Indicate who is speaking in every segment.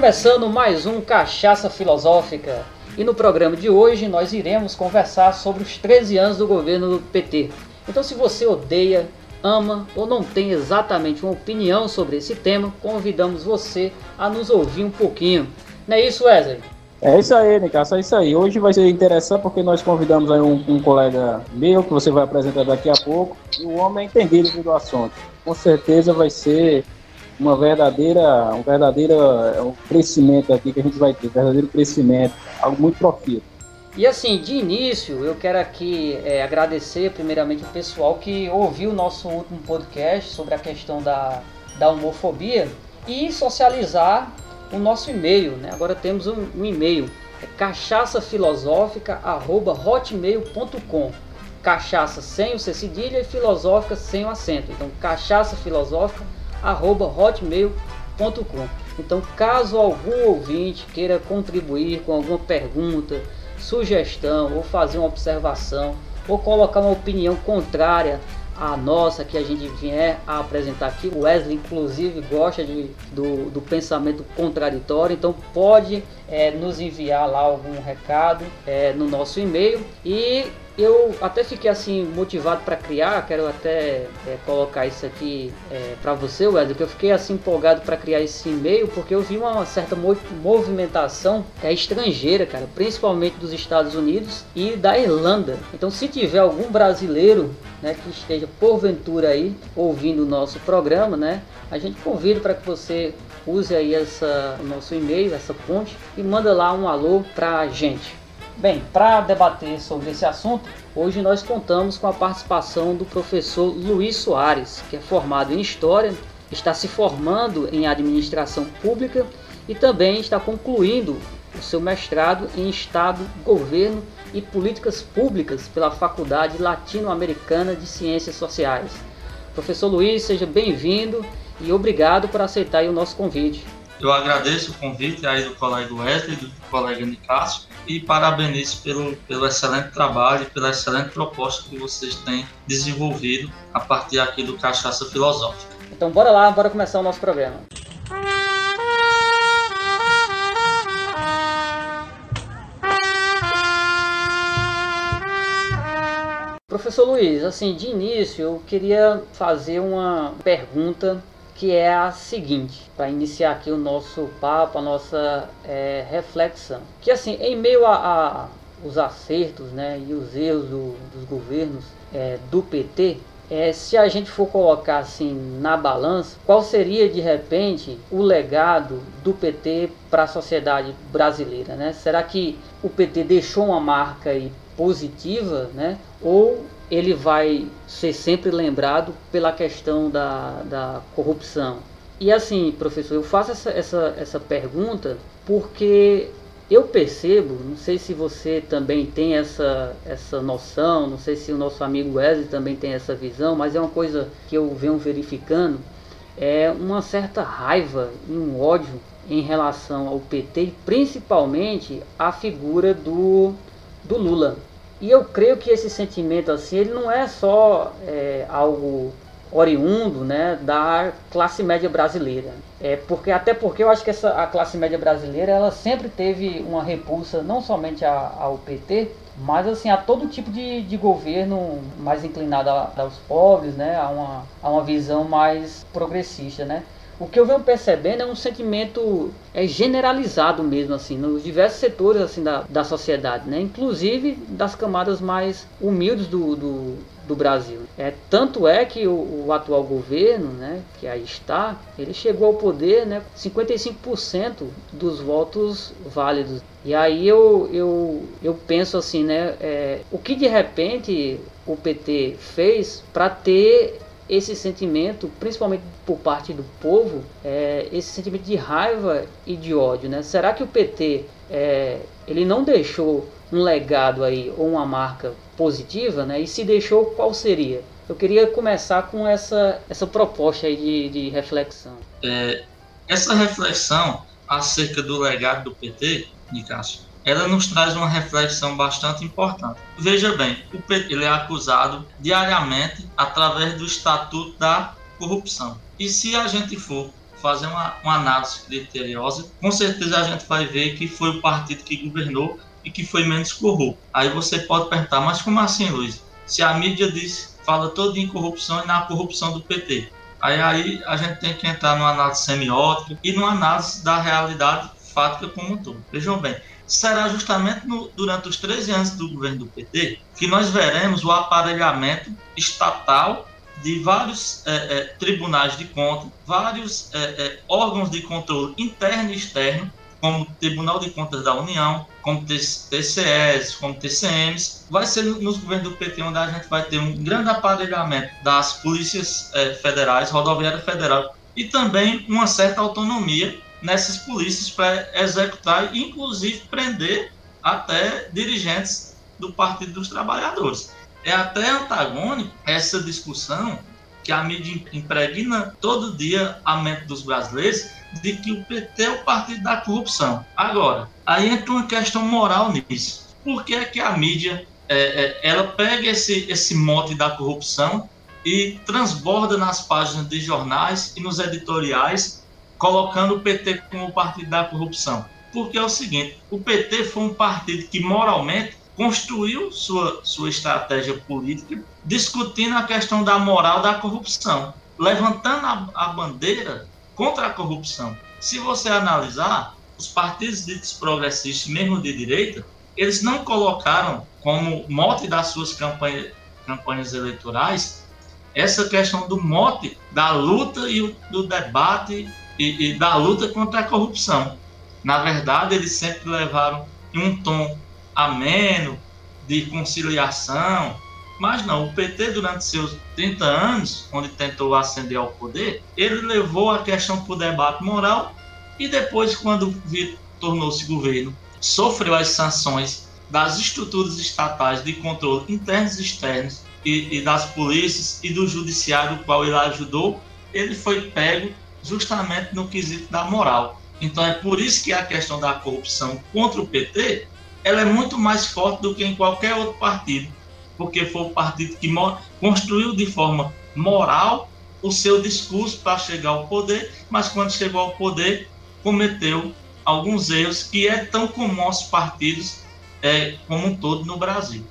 Speaker 1: Começando mais um Cachaça Filosófica e no programa de hoje nós iremos conversar sobre os 13 anos do governo do PT. Então, se você odeia, ama ou não tem exatamente uma opinião sobre esse tema, convidamos você a nos ouvir um pouquinho. Não é isso, Wesley?
Speaker 2: É isso aí, Nicasso, é isso aí. Hoje vai ser interessante porque nós convidamos aí um, um, colega meu que você vai apresentar daqui a pouco e o homem é entendido do assunto. Com certeza vai ser uma verdadeira, um verdadeiro é um crescimento aqui que a gente vai ter, um verdadeiro crescimento, algo muito profícuo.
Speaker 1: E assim, de início, eu quero aqui é, agradecer primeiramente o pessoal que ouviu o nosso último podcast sobre a questão da, da homofobia e socializar o nosso e-mail. Né? Agora temos um, um e-mail, é cachaçafilosófica.hotmail.com Cachaça sem o C cedilha e filosófica sem o acento. Então, cachaça filosófica hotmail.com. Então, caso algum ouvinte queira contribuir com alguma pergunta, sugestão ou fazer uma observação ou colocar uma opinião contrária à nossa que a gente vier a apresentar aqui, o Wesley inclusive gosta de, do, do pensamento contraditório, então pode é, nos enviar lá algum recado é, no nosso e-mail e eu até fiquei assim motivado para criar, quero até é, colocar isso aqui é, para você, Wesley, que eu fiquei assim empolgado para criar esse e-mail porque eu vi uma certa movimentação é estrangeira, cara, principalmente dos Estados Unidos e da Irlanda. Então, se tiver algum brasileiro, né, que esteja porventura aí ouvindo o nosso programa, né, a gente convida para que você use aí essa o nosso e-mail, essa ponte e manda lá um alô para a gente. Bem, para debater sobre esse assunto, hoje nós contamos com a participação do professor Luiz Soares, que é formado em História, está se formando em Administração Pública e também está concluindo o seu mestrado em Estado, Governo e Políticas Públicas pela Faculdade Latino-Americana de Ciências Sociais. Professor Luiz, seja bem-vindo e obrigado por aceitar o nosso convite.
Speaker 3: Eu agradeço o convite aí do colega Wesley, do colega Nicásio, e parabenizo pelo, pelo excelente trabalho e pela excelente proposta que vocês têm desenvolvido a partir aqui do Cachaça Filosófica.
Speaker 1: Então bora lá, bora começar o nosso programa. Professor Luiz, assim, de início eu queria fazer uma pergunta que é a seguinte, para iniciar aqui o nosso papo, a nossa é, reflexão. Que assim, em meio a, a os acertos né, e os erros do, dos governos é, do PT, é, se a gente for colocar assim na balança, qual seria de repente o legado do PT para a sociedade brasileira? Né? Será que o PT deixou uma marca aí positiva, né? ou ele vai ser sempre lembrado pela questão da, da corrupção. E assim, professor, eu faço essa, essa, essa pergunta porque eu percebo, não sei se você também tem essa, essa noção, não sei se o nosso amigo Wesley também tem essa visão, mas é uma coisa que eu venho verificando, é uma certa raiva e um ódio em relação ao PT e principalmente a figura do, do Lula. E eu creio que esse sentimento assim, ele não é só é, algo oriundo né, da classe média brasileira. É porque até porque eu acho que essa a classe média brasileira ela sempre teve uma repulsa não somente a, ao PT, mas assim a todo tipo de, de governo mais inclinado a, aos pobres, né, a uma, a uma visão mais progressista, né. O que eu venho percebendo é um sentimento é generalizado mesmo, assim, nos diversos setores assim, da, da sociedade, né? inclusive das camadas mais humildes do, do, do Brasil. É, tanto é que o, o, atual governo, né, que aí está, ele chegou ao poder né, 55% dos votos válidos. E aí eu, eu, eu penso assim, né, é, o que de repente o PT fez para ter esse sentimento, principalmente por parte do povo, é, esse sentimento de raiva e de ódio, né? Será que o PT é, ele não deixou um legado aí ou uma marca positiva, né? E se deixou, qual seria? Eu queria começar com essa essa proposta aí de, de reflexão.
Speaker 3: É, essa reflexão acerca do legado do PT, Nicasso, ela nos traz uma reflexão bastante importante. Veja bem, o PT ele é acusado diariamente através do Estatuto da Corrupção. E se a gente for fazer uma, uma análise criteriosa, com certeza a gente vai ver que foi o partido que governou e que foi menos corrupto. Aí você pode perguntar, mas como assim, Luiz? Se a mídia diz, fala todo em corrupção e na corrupção do PT. Aí, aí a gente tem que entrar numa análise semiótica e numa análise da realidade fática como um todo. Vejam bem, será justamente no, durante os 13 anos do governo do PT que nós veremos o aparelhamento estatal de vários é, é, tribunais de conta, vários é, órgãos de controle interno e externo, como Tribunal de Contas da União, como TCS, como TCMs. Vai ser nos governos do PT onde a gente vai ter um grande aparelhamento das polícias federais, rodoviária federal, e também uma certa autonomia nessas polícias para executar e, inclusive, prender até dirigentes do Partido dos Trabalhadores. É até antagônico essa discussão que a mídia impregna todo dia a mente dos brasileiros de que o PT é o partido da corrupção. Agora, aí entra uma questão moral nisso. Por que é que a mídia é, é, ela pega esse, esse mote da corrupção e transborda nas páginas de jornais e nos editoriais, colocando o PT como partido da corrupção? Porque é o seguinte, o PT foi um partido que moralmente construiu sua, sua estratégia política discutindo a questão da moral da corrupção, levantando a, a bandeira contra a corrupção. Se você analisar, os partidos ditos progressistas, mesmo de direita, eles não colocaram como mote das suas campanhas, campanhas eleitorais essa questão do mote da luta e do debate e, e da luta contra a corrupção. Na verdade, eles sempre levaram um tom ameno, de conciliação. Mas não, o PT, durante seus 30 anos, onde tentou ascender ao poder, ele levou a questão para o debate moral e depois, quando tornou-se governo, sofreu as sanções das estruturas estatais de controle internos e externos e, e das polícias e do judiciário, o qual ele ajudou, ele foi pego justamente no quesito da moral. Então é por isso que a questão da corrupção contra o PT ela é muito mais forte do que em qualquer outro partido, porque foi o partido que construiu de forma moral o seu discurso para chegar ao poder, mas quando chegou ao poder cometeu alguns erros que é tão comum aos partidos é, como um todo no Brasil.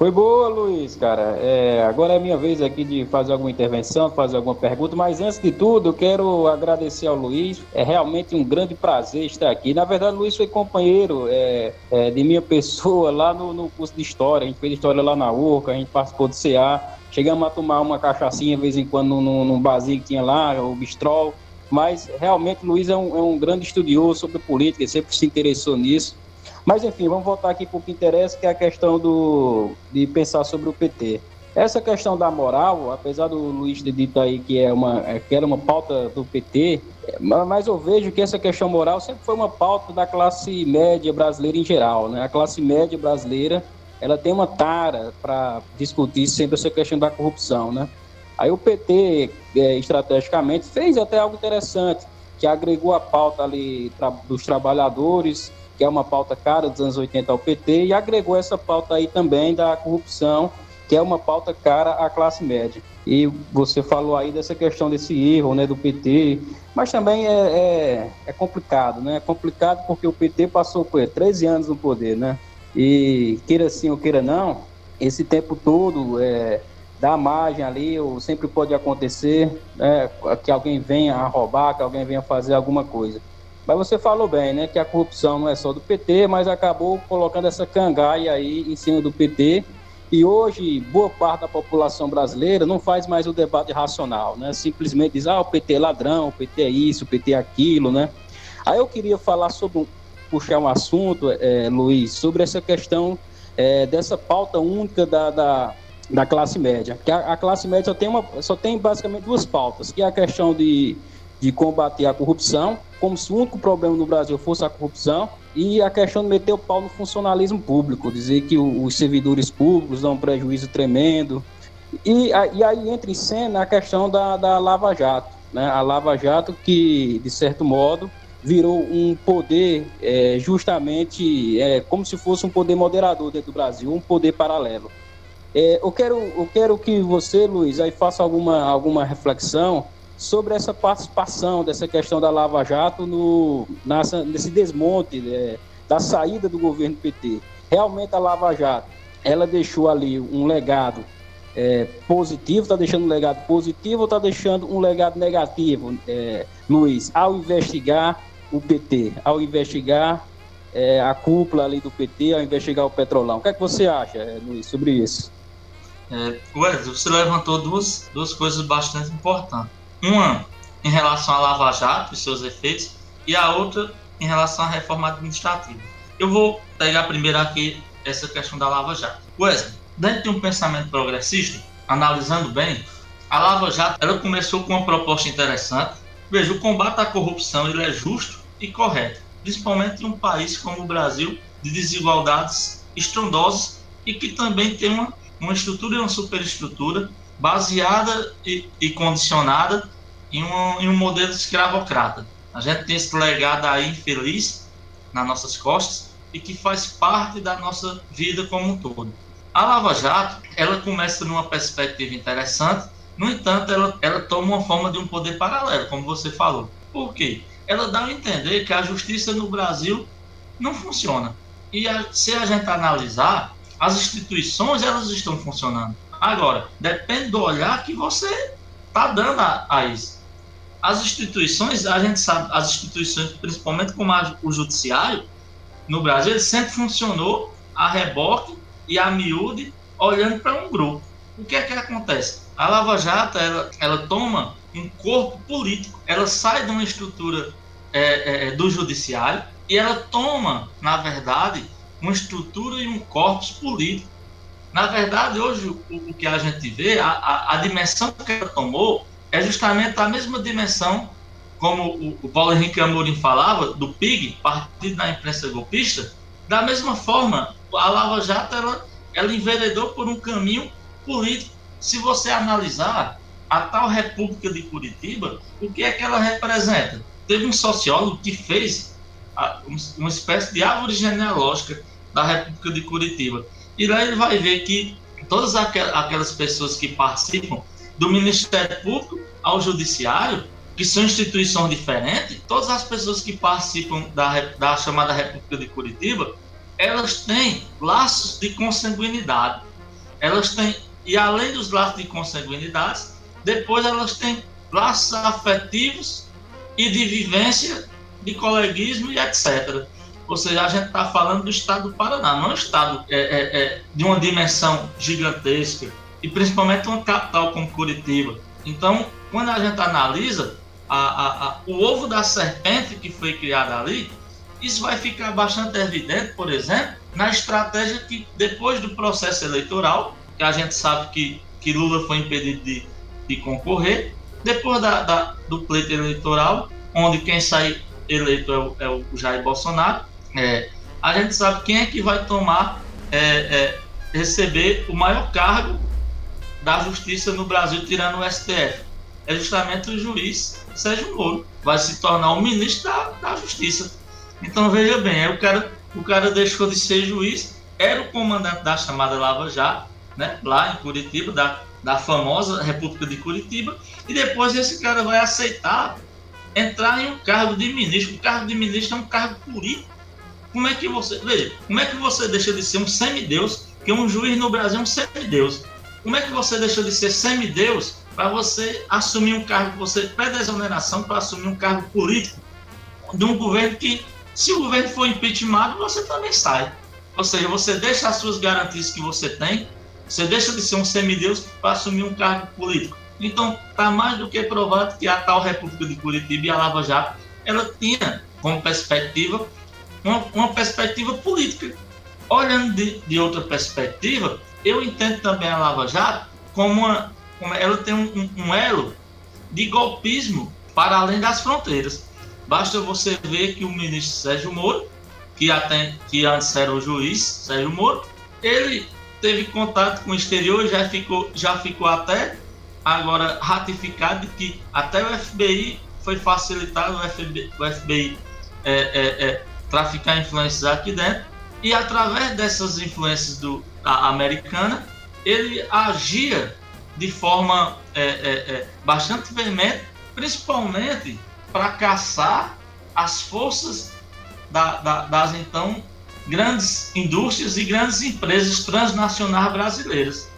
Speaker 2: Foi boa, Luiz, cara. É, agora é minha vez aqui de fazer alguma intervenção, fazer alguma pergunta, mas antes de tudo, eu quero agradecer ao Luiz. É realmente um grande prazer estar aqui. Na verdade, o Luiz foi companheiro é, é, de minha pessoa lá no, no, curso de História. A gente fez História lá na URCA, a gente participou do CA. Chegamos a tomar uma cachaçinha de vez em quando num, num barzinho que tinha lá, o Bistrol. Mas realmente o Luiz é um, é um grande estudioso sobre política, sempre se interessou nisso. Mas enfim, vamos voltar aqui para o que interessa, que é a questão do, de pensar sobre o PT. Essa questão da moral, apesar do Luiz ter dito aí que, é uma, é, que era uma pauta do PT, mas eu vejo que essa questão moral sempre foi uma pauta da classe média brasileira em geral. Né? A classe média brasileira ela tem uma tara para discutir sempre essa questão da corrupção. Né? Aí o PT, é, estrategicamente, fez até algo interessante, que agregou a pauta ali dos trabalhadores que é uma pauta cara dos anos 80 ao PT, e agregou essa pauta aí também da corrupção, que é uma pauta cara à classe média. E você falou aí dessa questão desse erro né, do PT, mas também é, é, é complicado, né? É complicado porque o PT passou por 13 anos no poder, né? E queira sim ou queira não, esse tempo todo é, dá margem ali, ou sempre pode acontecer né, que alguém venha a roubar, que alguém venha fazer alguma coisa. Mas você falou bem, né, que a corrupção não é só do PT, mas acabou colocando essa cangaia aí em cima do PT. E hoje, boa parte da população brasileira não faz mais o debate racional, né? Simplesmente diz, ah, o PT é ladrão, o PT é isso, o PT é aquilo, né? Aí eu queria falar sobre, puxar um assunto, é, Luiz, sobre essa questão é, dessa pauta única da, da, da classe média. Que a, a, classe média só tem, uma, só tem basicamente duas pautas, que é a questão de de combater a corrupção, como se o único problema no Brasil fosse a corrupção, e a questão de meter o pau no funcionalismo público, dizer que os servidores públicos dão um prejuízo tremendo. E, e aí entra em cena a questão da, da Lava Jato. Né? A Lava Jato que, de certo modo, virou um poder é, justamente é, como se fosse um poder moderador dentro do Brasil, um poder paralelo. É, eu, quero, eu quero que você, Luiz, aí faça alguma, alguma reflexão sobre essa participação dessa questão da Lava Jato no, nessa, nesse desmonte é, da saída do governo PT. Realmente a Lava Jato, ela deixou ali um legado é, positivo, está deixando um legado positivo ou está deixando um legado negativo, é, Luiz, ao investigar o PT, ao investigar é, a cúpula ali do PT, ao investigar o Petrolão. O que é que você acha, é, Luiz, sobre isso?
Speaker 3: É, você levantou duas, duas coisas bastante importantes. Uma em relação à Lava Jato e seus efeitos, e a outra em relação à reforma administrativa. Eu vou pegar primeiro aqui essa questão da Lava Jato. Wesley, dentro de um pensamento progressista, analisando bem, a Lava Jato ela começou com uma proposta interessante. Veja, o combate à corrupção ele é justo e correto, principalmente em um país como o Brasil, de desigualdades estrondosas e que também tem uma, uma estrutura e uma superestrutura baseada e, e condicionada em um, em um modelo escravocrata. A gente tem esse legado aí infeliz nas nossas costas e que faz parte da nossa vida como um todo. A Lava Jato, ela começa numa perspectiva interessante, no entanto, ela, ela toma uma forma de um poder paralelo, como você falou. Por quê? Ela dá a entender que a justiça no Brasil não funciona. E a, se a gente analisar, as instituições elas estão funcionando. Agora, depende do olhar que você está dando a, a, isso. As instituições, a gente sabe, as instituições, principalmente como a, o judiciário, no Brasil, ele sempre funcionou a reboque e a miúde, olhando para um grupo. O que é que acontece? A Lava Jato, ela, ela toma um corpo político, ela sai de uma estrutura é, é, é do judiciário e ela toma, na verdade, uma estrutura e um corpus político na verdade, hoje o, o que a gente vê, a, a, a, dimensão que ela tomou é justamente a mesma dimensão, como o, o Paulo Henrique Amorim falava, do PIG, partido da imprensa golpista, da mesma forma, a Lava Jato ela, ela enveredou por um caminho político. Se você analisar a tal República de Curitiba, o que é que ela representa? Teve um sociólogo que fez uma espécie de árvore genealógica da República de Curitiba e lá ele vai ver que todas aquelas pessoas que participam do Ministério Público ao Judiciário, que são instituições diferentes, todas as pessoas que participam da, da chamada República de Curitiba, elas têm laços de consanguinidade. Elas têm, e além dos laços de consanguinidade, depois elas têm laços afetivos e de vivência, de coleguismo e etc. Ou seja, a gente está falando do estado do Paraná, não é um estado é, é, é, de uma dimensão gigantesca, e principalmente uma capital como Curitiba. Então, quando a gente analisa a, a, a, o ovo da serpente que foi criado ali, isso vai ficar bastante evidente, por exemplo, na estratégia que, depois do processo eleitoral, que a gente sabe que, que Lula foi impedido de, de concorrer, depois da, da, do pleito eleitoral, onde quem sai eleito é o, é o Jair Bolsonaro, é, a gente sabe quem é que vai tomar, é, é, receber o maior cargo da justiça no Brasil, tirando o STF. É justamente o juiz Sérgio Moro. Vai se tornar o ministro da, da Justiça. Então veja bem, o cara, o cara deixou de ser juiz, era o comandante da chamada Lava Jato, né, lá em Curitiba, da, da famosa República de Curitiba, e depois esse cara vai aceitar entrar em um cargo de ministro. O cargo de ministro é um cargo político como é que você. Veja, como é que você deixa de ser um semideus, que um juiz no Brasil é um semideus? Como é que você deixa de ser semideus para você assumir um cargo, você pede exoneração para assumir um cargo político de um governo que, se o governo for impeachment, você também sai. Ou seja, você deixa as suas garantias que você tem, você deixa de ser um semideus para assumir um cargo político. Então, está mais do que provado que a tal República de Curitiba e a Lava Jato, ela tinha como perspectiva uma, uma perspectiva política. Olhando de, de, outra perspectiva, eu entendo também a Lava Jato como, uma, como ela tem um, um, elo de golpismo para além das fronteiras. Basta você ver que o ministro Sérgio Moro, que, até, que antes era o juiz Sérgio Moro, ele teve contato com o exterior já ficou, já ficou até agora ratificado que até o FBI foi facilitado, o FBI, o FBI é, é, é, traficar influências aqui dentro e através dessas influências do a, americana ele agia de forma é, é, é, bastante veemente principalmente para caçar as forças da, da, das então grandes indústrias e grandes empresas transnacionais brasileiras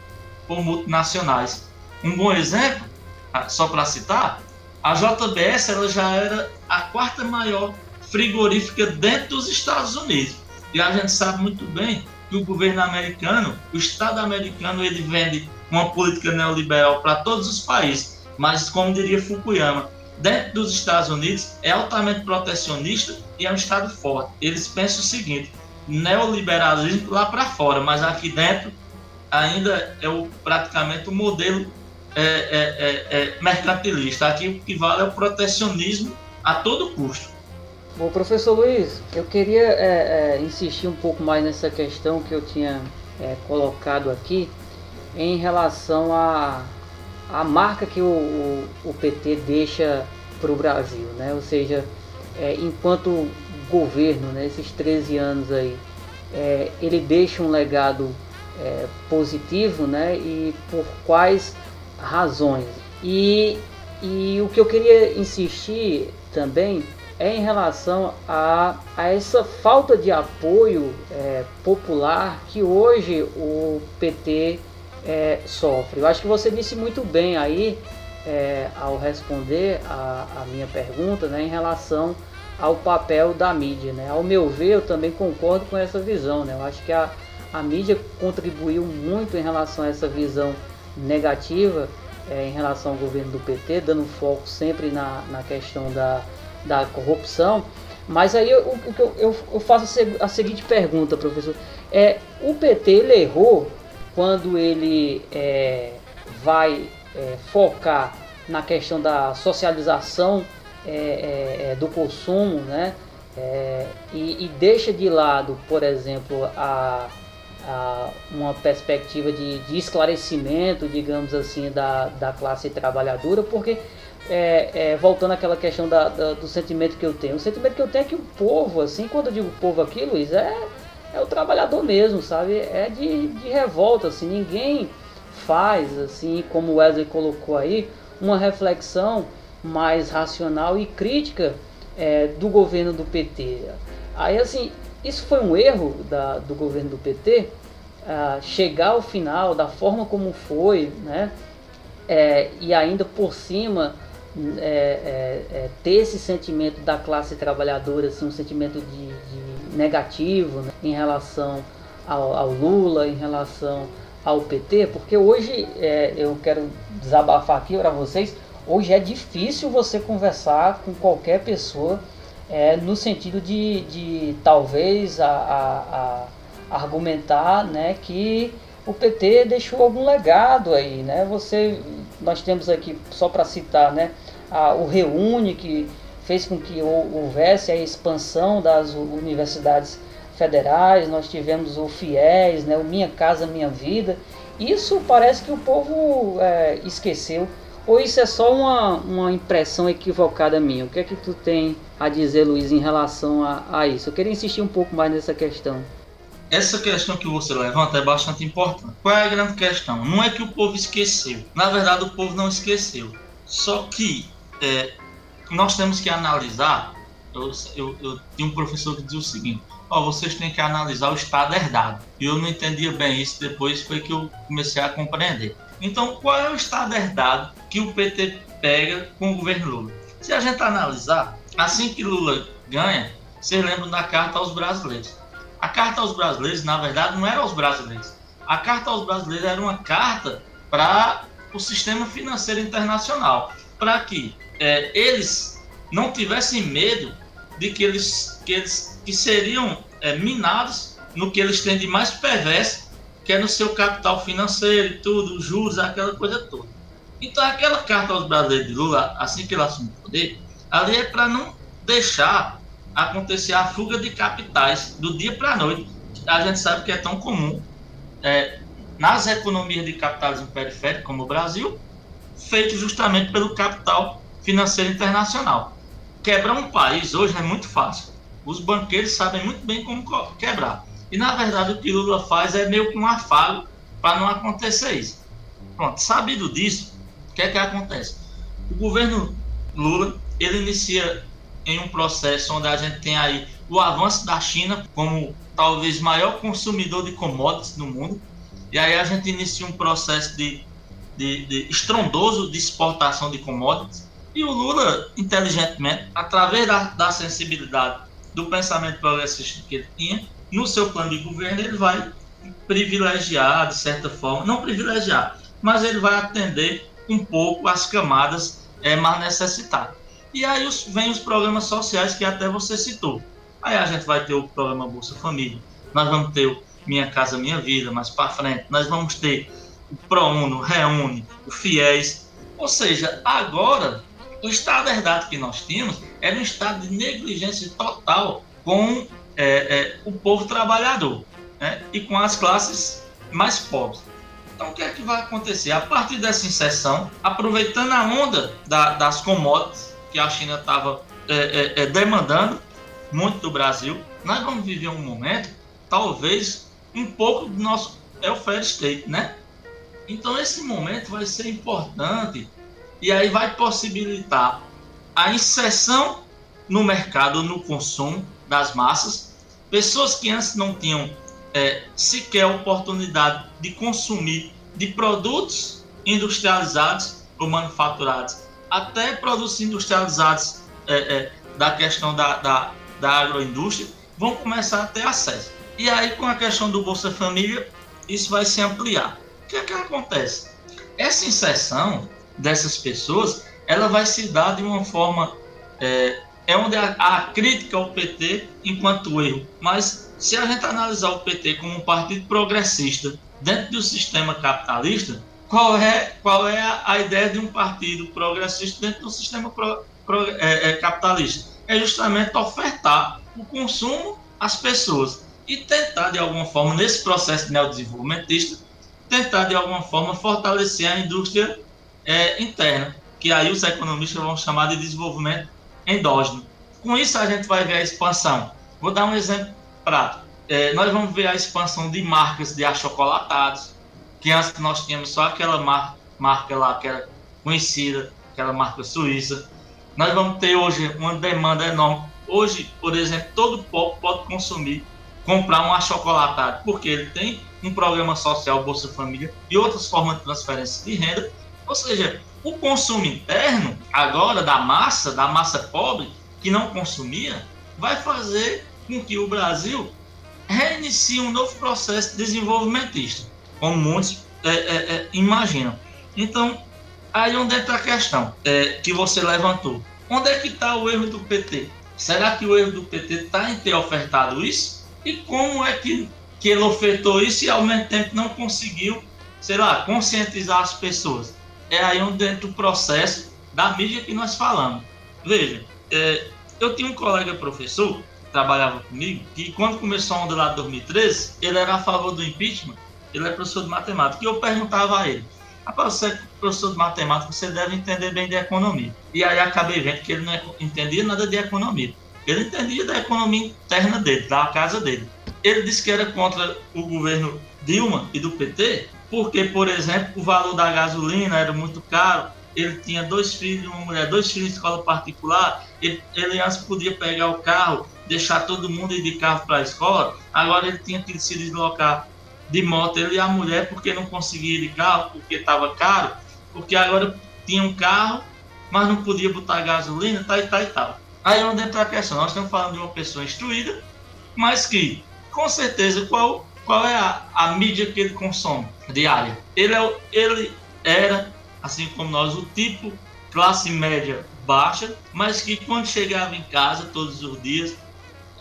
Speaker 3: ou multinacionais. Um bom exemplo, ah, só para citar, a JBS ela já era a quarta maior frigorífica dentro dos Estados Unidos. E a gente sabe muito bem que o governo americano, o Estado americano, ele vende uma política neoliberal para todos os países. Mas, como diria Fukuyama, dentro dos Estados Unidos é altamente protecionista e é um Estado forte. Eles pensam o seguinte: neoliberalismo lá para fora, mas aqui dentro ainda é o, praticamente o modelo é, é, é, é mercantilista. Aqui o que vale é o protecionismo a todo custo.
Speaker 1: Bom, professor Luiz, eu queria é, é, insistir um pouco mais nessa questão que eu tinha colocado aqui em relação à a, a, marca que o, o, o PT deixa para o Brasil, né? Ou seja, enquanto governo, né, esses 13 anos aí, ele deixa um legado positivo, né? E por quais razões. E, e o que eu queria insistir também é em relação a, a essa falta de apoio é, popular que hoje o PT é, sofre. Eu acho que você disse muito bem aí é, ao responder a, a, minha pergunta né, em relação ao papel da mídia. Né? Ao meu ver, eu também concordo com essa visão. Né? Eu acho que a, a mídia contribuiu muito em relação a essa visão negativa é, em relação ao governo do PT, dando foco sempre na, na questão da, da corrupção. Mas aí eu, eu, eu, eu faço a seguinte pergunta, professor. É, o PT ele errou quando ele é, vai é, focar na questão da socialização é, é, é do consumo, né? E, e, deixa de lado, por exemplo, a, a uma perspectiva de, de, esclarecimento, digamos assim, da, da classe trabalhadora, porque é, é, voltando àquela questão da, da, do sentimento que eu tenho. O sentimento que eu tenho é que o povo, assim, quando eu digo povo aqui, Luiz, é, é o trabalhador mesmo, sabe? É de, de revolta, assim, ninguém faz, assim, como Wesley colocou aí, uma reflexão mais racional e crítica é, do governo do PT. Aí, assim, isso foi um erro da, do governo do PT, chegar ao final da forma como foi, né? É, e ainda por cima é, é, é, ter esse sentimento da classe trabalhadora, assim, um sentimento de, de negativo né, em relação ao, ao, Lula, em relação ao PT, porque hoje é, eu quero desabafar aqui para vocês, hoje é difícil você conversar com qualquer pessoa é, no sentido de, de talvez a, a, a argumentar né, que o PT deixou algum legado aí, né? Você, nós temos aqui, só para citar, né, a, o Reúne, que fez com que houvesse a expansão das universidades federais, nós tivemos o FIES, né, o Minha Casa Minha Vida. Isso parece que o povo é, esqueceu. Ou isso é só uma, uma impressão equivocada minha? O que é que tu tem a dizer, Luiz, em relação a, a isso? Eu queria insistir um pouco mais nessa questão
Speaker 3: essa questão que você levanta é bastante importante. Qual é a grande questão? Não é que o povo esqueceu. Na verdade, o povo não esqueceu. Só que é, nós temos que analisar. Eu, eu, eu tinha um professor que dizia o seguinte: ó, vocês têm que analisar o estado herdado. E eu não entendia bem isso, depois foi que eu comecei a compreender. Então, qual é o estado herdado que o PT pega com o governo Lula? Se a gente analisar, assim que Lula ganha, vocês lembram da carta aos brasileiros. A carta aos brasileiros, na verdade, não era aos brasileiros. A carta aos brasileiros era uma carta para o sistema financeiro internacional, para que é, eles não tivessem medo de que eles, que eles que seriam é, minados no que eles têm de mais perverso, que é no seu capital financeiro e tudo, os juros, aquela coisa toda. Então, aquela carta aos brasileiros de Lula, assim que ele assume o poder, ali é para não deixar acontecer a fuga de capitais do dia para a noite. A gente sabe que é tão comum é, nas economias de capitalismo periférico, como o Brasil, feito justamente pelo capital financeiro internacional. Quebrar um país hoje é muito fácil. Os banqueiros sabem muito bem como quebrar. E na verdade o que Lula faz é meio que um afago para não acontecer isso. Pronto, sabido disso, o que é que acontece? O governo Lula, ele inicia em um processo onde a gente tem aí o avanço da China como talvez maior consumidor de commodities no mundo. E aí a gente inicia um processo de, de, de estrondoso de exportação de commodities. E o Lula, inteligentemente, através da, da sensibilidade do pensamento progressista que ele tinha, no seu plano de governo, ele vai privilegiar, de certa forma, não privilegiar, mas ele vai atender um pouco as camadas é, mais necessitadas. E aí os, vem os programas sociais que até você citou. Aí a gente vai ter o programa Bolsa Família, nós vamos ter o Minha Casa Minha Vida mais para frente, nós vamos ter o ProUno, Reúne, o FIES. Ou seja, agora o estado herdado que nós tínhamos era um estado de negligência total com é, é, o povo trabalhador né, e com as classes mais pobres. Então, o que é que vai acontecer? A partir dessa inserção, aproveitando a onda da, das commodities que a China estava é, é, é, demandando muito do Brasil, nós vamos viver um momento, talvez, um pouco do nosso welfare state, né? Então, esse momento vai ser importante e aí vai possibilitar a inserção no mercado, no consumo das massas, pessoas que antes não tinham é, sequer oportunidade de consumir de produtos industrializados ou manufaturados, até produtos industrializados é, é, da questão da, da, da agroindústria, vão começar a ter acesso. E aí, com a questão do Bolsa Família, isso vai se ampliar. O que é que acontece? Essa inserção dessas pessoas, ela vai se dar de uma forma é, é onde a, a, crítica ao PT enquanto erro. Mas se a gente analisar o PT como um partido progressista dentro do sistema capitalista, qual é, qual é a, a ideia de um partido progressista dentro do sistema pro, pro, é, é, capitalista? É justamente ofertar o consumo às pessoas e tentar, de alguma forma, nesse processo neodesenvolvimentista, tentar, de alguma forma, fortalecer a indústria é, interna, que aí os economistas vão chamar de desenvolvimento endógeno. Com isso, a gente vai ver a expansão. Vou dar um exemplo prático. É, nós vamos ver a expansão de marcas de achocolatados, que antes nós tínhamos só aquela mar marca lá que era conhecida, aquela marca suíça. Nós vamos ter hoje uma demanda enorme. Hoje, por exemplo, todo povo pode consumir, comprar um achocolatado, porque ele tem um programa social Bolsa Família e outras formas de transferência de renda. Ou seja, o consumo interno, agora da massa, da massa pobre, que não consumia, vai fazer com que o Brasil reinicie um novo processo desenvolvimentista, como muitos é, é, é, imaginam. Então, aí onde entra a questão é, que você levantou. Onde é que está o erro do PT? Será que o erro do PT está em ter ofertado isso? E como é que, que ele ofertou isso e ao mesmo tempo não conseguiu, sei lá, conscientizar as pessoas? é aí onde entra o processo da mídia que nós falamos. Veja, é, eu tinha um colega professor que trabalhava comigo, que quando começou a onda lá de 2013, ele era a favor do impeachment, ele é professor de matemática, e eu perguntava a ele, rapaz, você é professor de matemática, você deve entender bem de economia. E aí acabei vendo que ele não entendia nada de economia. Ele entendia da economia interna dele, da casa dele. Ele disse que era contra o governo Dilma e do PT, porque, por exemplo, o valor da gasolina era muito caro, ele tinha dois filhos, uma mulher, dois filhos em escola particular, ele, ele antes podia pegar o carro, deixar todo mundo ir de carro para a escola, agora ele tinha que se deslocar de moto, ele e a mulher, porque não conseguia de carro, porque estava caro, porque agora tinha um carro, mas não podia botar gasolina, tal e tal e tal. Aí é onde entra a questão, nós estamos falando de uma pessoa instruída, mas que, com certeza, qual qual é a, a mídia que ele consome diária? Ele, é, ele era, assim como nós, o tipo classe média baixa, mas que quando chegava em casa todos os dias,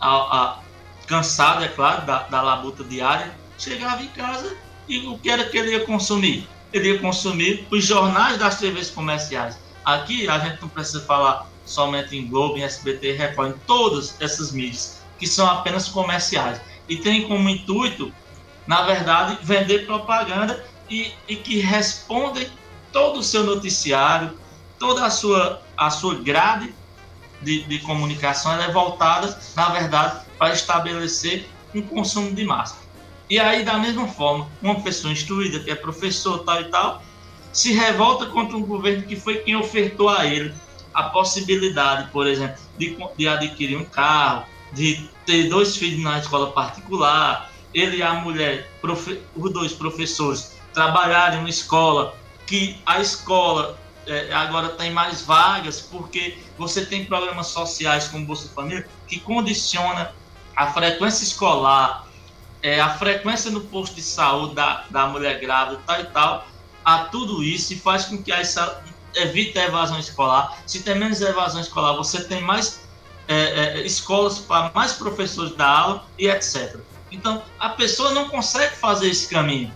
Speaker 3: a, a, cansado, é claro, da, da labuta diária, chegava em casa e o que era que ele ia consumir? Ele ia consumir os jornais das TVs comerciais. Aqui a gente não precisa falar somente em Globo, em SBT, Record, em todas essas mídias, que são apenas comerciais e tem como intuito, na verdade, vender propaganda e, e que respondem todo o seu noticiário, toda a sua, a sua grade de, de comunicação é voltada, na verdade, para estabelecer um consumo de massa. E aí, da mesma forma, uma pessoa instruída, que é professor, tal e tal, se revolta contra um governo que foi quem ofertou a ele a possibilidade, por exemplo, de, de adquirir um carro, de ter dois filhos na escola particular, ele e a mulher, profe, os dois professores, trabalharem em uma escola que a escola é, agora tem mais vagas porque você tem programas sociais como Bolsa Família que condiciona a frequência escolar, é, a frequência no posto de saúde da, da mulher grávida, tal e tal, a tudo isso e faz com que essa evite a evasão escolar. Se tem menos evasão escolar, você tem mais é, é, escolas para mais professores da aula e etc. Então, a pessoa não consegue fazer esse caminho,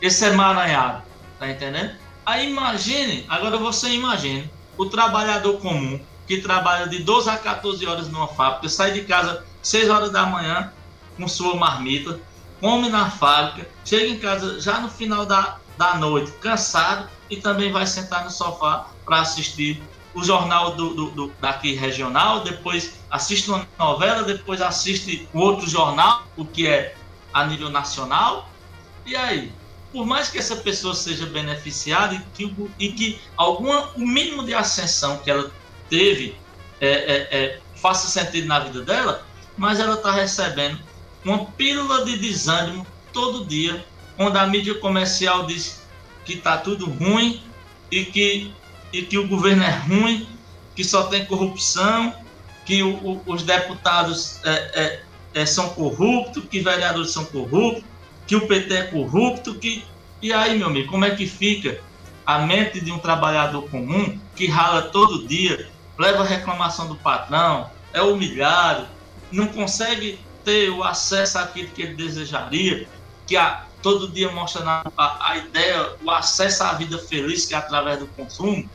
Speaker 3: esse emaranhado, tá entendendo? Aí imagine, agora você imagine, o trabalhador comum que trabalha de 12 a 14 horas numa fábrica, sai de casa 6 horas da manhã com sua marmita, come na fábrica, chega em casa já no final da, da noite, cansado, e também vai sentar no sofá para assistir o jornal do, do, do, daqui regional, depois assiste uma novela, depois assiste outro jornal, o que é a nível nacional. E aí, por mais que essa pessoa seja beneficiada e que, e que alguma, o mínimo de ascensão que ela teve é, é, é, faça sentido na vida dela, mas ela está recebendo uma pílula de desânimo todo dia, onde a mídia comercial diz que está tudo ruim e que, e que o governo é ruim, que só tem corrupção, que o, o, os deputados é, é, é, são corruptos, que vereadores são corruptos, que o PT é corrupto, que e aí, meu amigo, como é que fica a mente de um trabalhador comum que rala todo dia, leva reclamação do patrão, é humilhado, não consegue ter o acesso àquilo que ele desejaria, que a, todo dia mostrando a, a, ideia, o acesso à vida feliz que é através do consumo,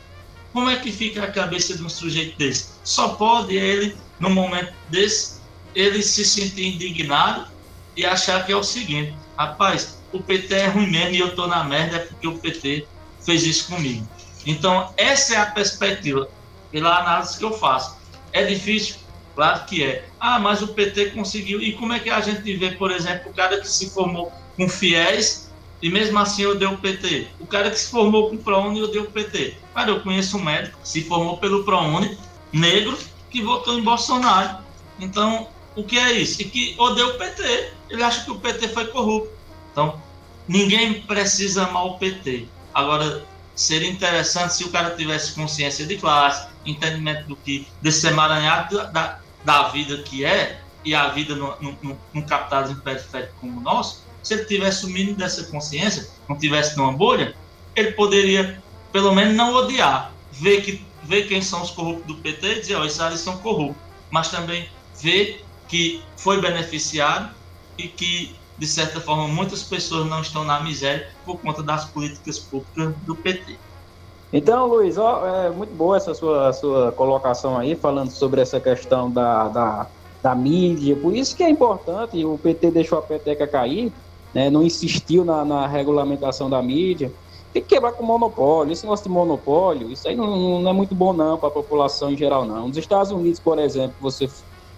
Speaker 3: como é que fica a cabeça de um sujeito desse? Só pode ele, no momento desse, ele se sentir indignado e achar que é o seguinte, rapaz, o PT é ruim mesmo e eu tô na merda é porque o PT fez isso comigo. Então, essa é a perspectiva, pela análise que eu faço. É difícil? Claro que é. Ah, mas o PT conseguiu. E como é que a gente vê, por exemplo, o cara que se formou com fiéis e mesmo assim eu dei o PT. O cara que se formou com o ProUni eu dei o PT. Cara, eu conheço um médico que se formou pelo ProUni, negro, que votou em Bolsonaro. Então, o que é isso? E que odeia o PT. Ele acha que o PT foi corrupto. Então, ninguém precisa amar o PT. Agora, seria interessante se o cara tivesse consciência de classe, entendimento do que, desse emaranhado da, da vida que é, e a vida no capitalismo periférico como o nosso, se ele tivesse o mínimo dessa consciência, não tivesse numa bolha, ele poderia, pelo menos, não odiar, ver, que, ver quem são os corruptos do PT e dizer, ó, oh, esses ali são corruptos, mas também ver que foi beneficiado e que, de certa forma, muitas pessoas não estão na miséria por conta das políticas públicas do PT.
Speaker 2: Então, Luiz, ó, é muito boa essa sua, sua colocação aí, falando sobre essa questão da, da, da mídia. Por isso que é importante, o PT deixou a peteca cair, né, não insistiu na, na, regulamentação da mídia. Tem que quebrar com o monopólio. Esse negócio de monopólio, isso aí não, não é muito bom não para a população em geral, não. Nos Estados Unidos, por exemplo, você,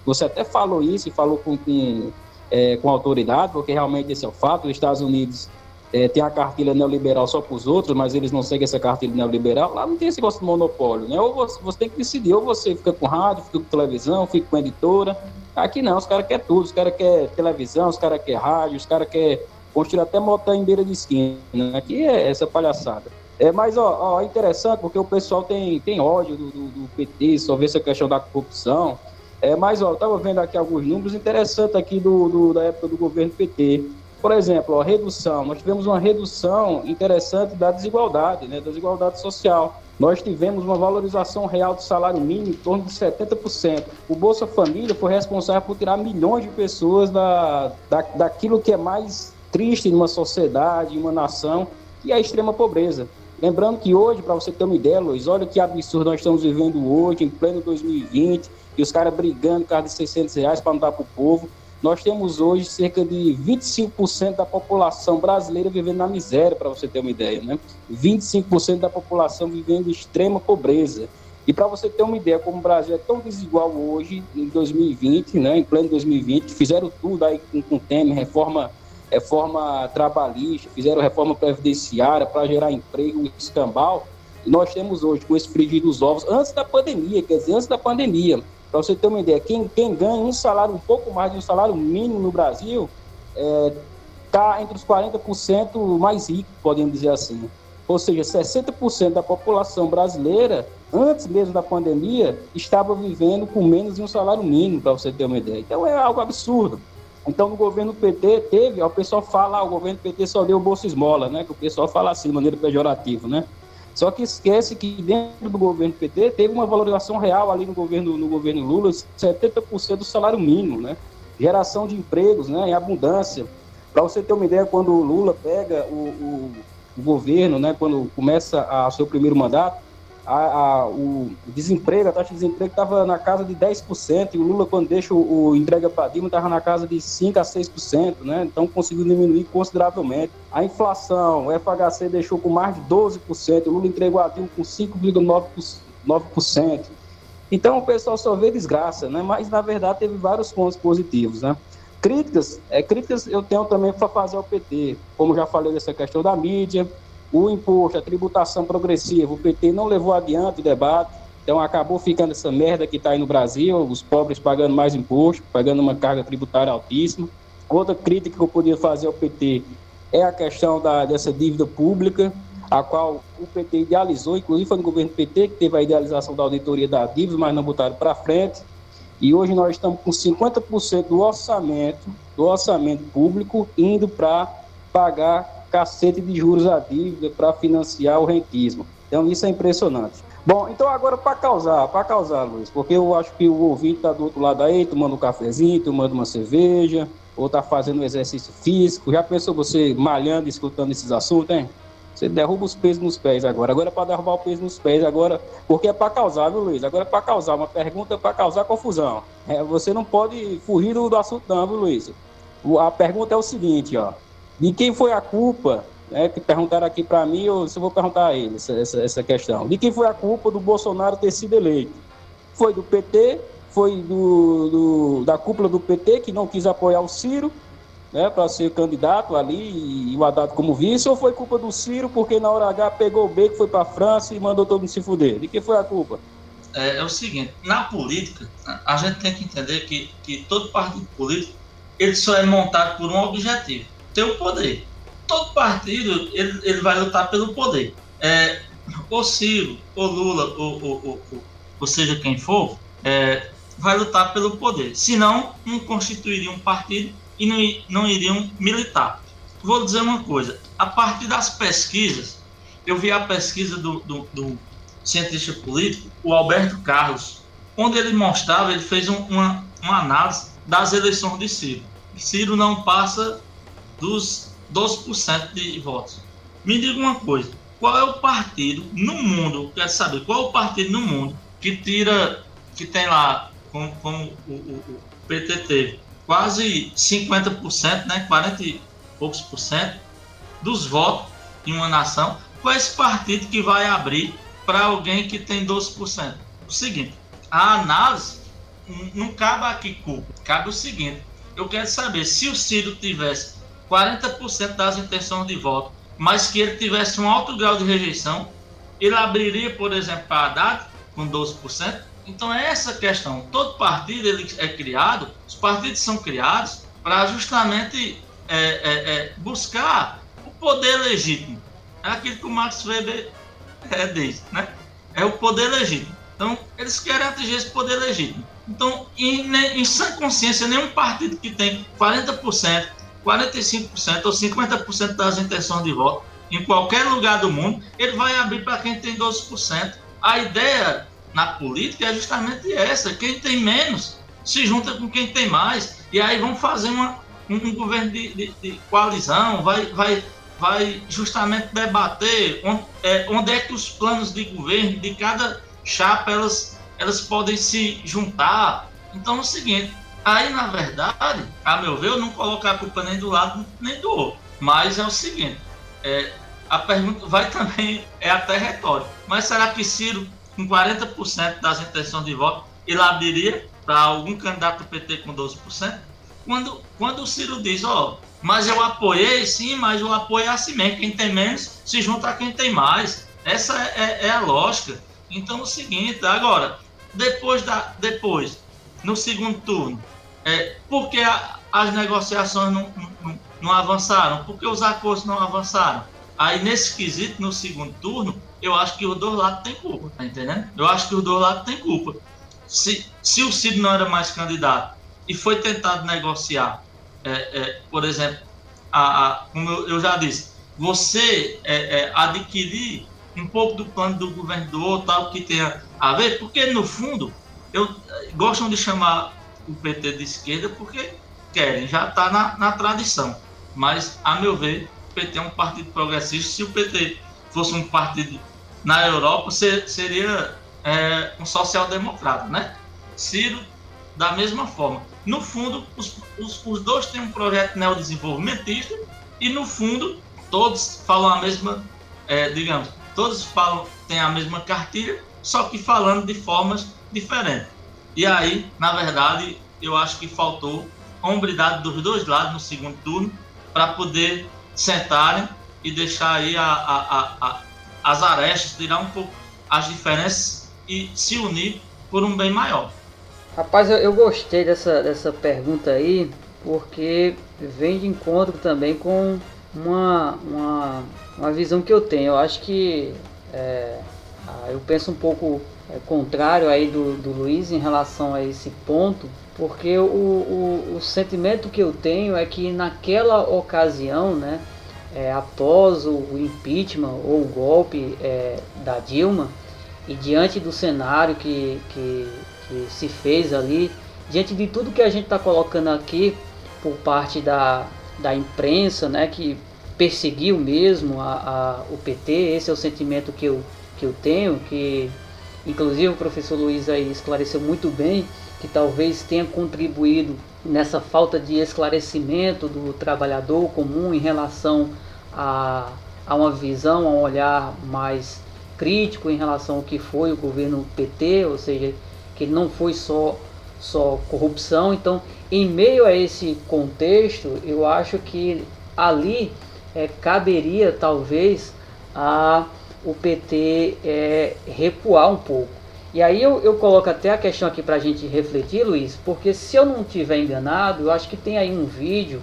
Speaker 2: você até falou isso e falou com, com, é, com autoridade, porque realmente esse é o fato. Os Estados Unidos é, tem a cartilha neoliberal só para os outros, mas eles não seguem essa cartilha neoliberal. Lá não tem esse negócio de monopólio, né? Ou você, você tem que decidir, ou você fica com rádio, fica com televisão, fica com editora, Aqui não, os caras querem tudo, os caras querem televisão, os caras querem rádio, os caras querem construir até motor em beira de esquina. Aqui é essa palhaçada. É, mas, ó, ó, é interessante porque o pessoal tem, tem ódio do, do, do PT, só vê essa questão da corrupção. É, mas, ó, eu estava vendo aqui alguns números interessantes aqui do, do, da época do governo PT. Por exemplo, ó, redução. Nós tivemos uma redução interessante da desigualdade, né, da desigualdade social nós tivemos uma valorização real do salário mínimo em torno de 70%. O Bolsa Família foi responsável por tirar milhões de pessoas da, da, daquilo que é mais triste numa sociedade, em uma nação, que é a extrema pobreza. Lembrando que hoje, para você ter uma ideia, Luiz, olha que absurdo nós estamos vivendo hoje, em pleno 2020, e os caras brigando por causa de 600 reais para não dar para o povo. Nós temos hoje cerca de 25% da população brasileira vivendo na miséria, para você ter uma ideia, né? 25% da população vivendo em extrema pobreza. E para você ter uma ideia, como o Brasil é tão desigual hoje, em 2020, né, em pleno 2020, fizeram tudo aí com, com Temer, reforma, reforma trabalhista, fizeram reforma previdenciária para gerar emprego escambau, nós temos hoje com esse frigir dos ovos, antes da pandemia, quer dizer, antes da pandemia. Para você ter uma ideia, quem, quem ganha um salário um pouco mais de um salário mínimo no Brasil está é, entre os 40% mais ricos, podemos dizer assim. Ou seja, 60% da população brasileira, antes mesmo da pandemia, estava vivendo com menos de um salário mínimo, para você ter uma ideia. Então é algo absurdo. Então, no governo PT, teve, o pessoal fala, ah, o governo PT só deu bolsa esmola, né? Que o pessoal fala assim, de maneira pejorativa, né? Só que esquece que dentro do governo PT teve uma valorização real ali no governo, no governo Lula, 70% do salário mínimo, né? Geração de empregos, né? Em abundância. Para você ter uma ideia, quando o Lula pega o, o, o governo, né? Quando começa a seu primeiro mandato, a, a, o desemprego, a taxa de desemprego estava na casa de 10%, e o Lula, quando deixa o, o entrega para Dilma, estava na casa de 5% a 6%, né? Então conseguiu diminuir consideravelmente. A inflação, o FHC deixou com mais de 12%, o Lula entregou a Dilma com 5,9%. Então o pessoal só vê desgraça, né? Mas na verdade teve vários pontos positivos, né? Críticas, é, críticas eu tenho também para fazer ao PT, como já falei dessa questão da mídia, o imposto, a tributação progressiva, o PT não levou adiante o debate, então acabou ficando essa merda que está aí no Brasil, os pobres pagando mais imposto, pagando uma carga tributária altíssima. Outra crítica que eu podia fazer ao PT é a questão da, dessa dívida pública, a qual o PT idealizou, inclusive foi no governo PT que teve a idealização da auditoria da dívida, mas não botaram para frente. E hoje nós estamos com 50% do orçamento, do orçamento público indo para pagar cacete de juros à dívida para financiar o rentismo. Então isso é impressionante. Bom, então agora para causar, para causar, Luiz, porque eu acho que o ouvinte está do outro lado aí, tomando um cafezinho, tomando uma cerveja, ou está fazendo um exercício físico. Já pensou você malhando, escutando esses assuntos, hein? Você derruba os pesos nos pés agora. Agora é para derrubar o peso nos pés, agora, porque é para causar, viu, Luiz? Agora é para causar. Uma pergunta é para causar confusão. É, você não pode fugir do, do assunto, não, viu, Luiz? A pergunta é o seguinte, ó. De quem foi a culpa, né, que perguntaram aqui para mim, ou se eu vou perguntar a eles essa, essa questão. De quem foi a culpa do Bolsonaro ter sido eleito? Foi do PT, foi do, do da cúpula do PT que não quis apoiar o Ciro, né, para ser candidato ali e o Haddad como vice, ou foi culpa do Ciro porque na hora H pegou o B que foi para a França e mandou todo mundo se fuder? De quem foi a culpa?
Speaker 3: É, é, o seguinte, na política, a gente tem que entender que, que todo partido político ele só é montado por um objetivo tem o poder. Todo partido ele, ele vai lutar pelo poder. É, o Ciro, o Lula, ou, ou, ou, ou seja quem for, é, vai lutar pelo poder. Senão, não constituiriam um partido e não, não iriam militar. Vou dizer uma coisa: a partir das pesquisas, eu vi a pesquisa do, do, do cientista político, o Alberto Carlos, onde ele mostrava, ele fez um, uma, uma análise das eleições de Ciro. Ciro não passa dos 12% de votos. Me diga uma coisa: qual é o partido no mundo? Quero saber qual é o partido no mundo que tira, que tem lá, como, como o, o, o PT teve, quase 50%, né, 40 e poucos por cento dos votos em uma nação. Qual é esse partido que vai abrir para alguém que tem 12%? O seguinte, a análise não cabe aqui culpa, cabe o seguinte. Eu quero saber se o Ciro tivesse 40% das intenções de voto, mas que ele tivesse um alto grau de rejeição, ele abriria, por exemplo, para Haddad com 12%. Então é essa questão. Todo partido ele é criado, os partidos são criados para justamente é, é, é, buscar o poder legítimo. É aquilo que o Max Weber é, diz, né? É o poder legítimo. Então, eles querem atingir esse poder legítimo. Então, em, em sã consciência, nenhum partido que tem 40% 45% ou 50% das intenções de voto em qualquer lugar do mundo, ele vai abrir para quem tem 12%. A ideia na política é justamente essa: quem tem menos se junta com quem tem mais, e aí vão fazer uma, um, governo de, de, de, coalizão, vai, vai, vai justamente debater onde é, onde é que os planos de governo de cada chapa elas, elas podem se juntar. Então é o seguinte: Aí, na verdade, a meu ver, eu não coloco a culpa nem do lado nem do outro. Mas é o seguinte: é, a pergunta vai também, é até retórica. Mas será que Ciro, com 40% das intenções de voto, ele abriria para algum candidato do PT com 12%? Quando, quando o Ciro diz, ó, mas eu apoiei sim, mas o apoio é assim mesmo. Quem tem menos se junta a quem tem mais. Essa é, é a lógica. Então, é o seguinte, agora, depois, da, depois no segundo turno, é, por que a, as negociações não, não, não avançaram? Por que os acordos não avançaram? Aí, nesse quesito, no segundo turno, eu acho que os dois lados têm culpa, tá entendendo? Eu acho que os dois lados têm culpa. Se, se o Cid não era mais candidato e foi tentado negociar, é, é, por exemplo, a, a, como eu, eu, já disse, você é, é adquirir um pouco do plano do governo do outro, tal, que tenha a ver, porque no fundo, eu, gostam de chamar o PT de esquerda porque querem, já está na, na tradição. Mas, a meu ver, o PT é um partido progressista. Se o PT fosse um partido na Europa, ser, seria é, um social-democrata, né? Ciro, da mesma forma. No fundo, os, os, os dois têm um projeto neodesenvolvimentista e, no fundo, todos falam a mesma, é, digamos, todos falam, têm a mesma cartilha, só que falando de formas diferentes. E aí, na verdade, eu acho que faltou hombridade dos dois lados no segundo turno para poder sentarem e deixar aí a, a, a, as arestas, tirar um pouco as diferenças e se unir por um bem maior.
Speaker 1: Rapaz, eu, eu gostei dessa, dessa pergunta aí, porque vem de encontro também com uma, uma, uma visão que eu tenho. Eu acho que é, eu penso um pouco é, contrário aí do, do Luiz em relação a esse ponto, porque o, o, o sentimento que eu tenho é que naquela ocasião, né, é, após o impeachment ou o golpe é, da Dilma, e diante do cenário que, que, que se fez ali, diante de tudo que a gente está colocando aqui por parte da, da imprensa, né, que perseguiu mesmo a, a, o PT, esse é o sentimento que eu, que eu tenho, que inclusive o professor Luiz aí esclareceu muito bem, que talvez tenha contribuído nessa falta de esclarecimento do trabalhador comum em relação a, a uma visão, a um olhar mais crítico em relação ao que foi o governo PT, ou seja, que não foi só, só corrupção. Então, em meio a esse contexto, eu acho que ali é, caberia talvez a o PT é, recuar um pouco. E aí eu, eu coloco até a questão aqui para a gente refletir, Luiz, porque se eu não estiver enganado, eu acho que tem aí um vídeo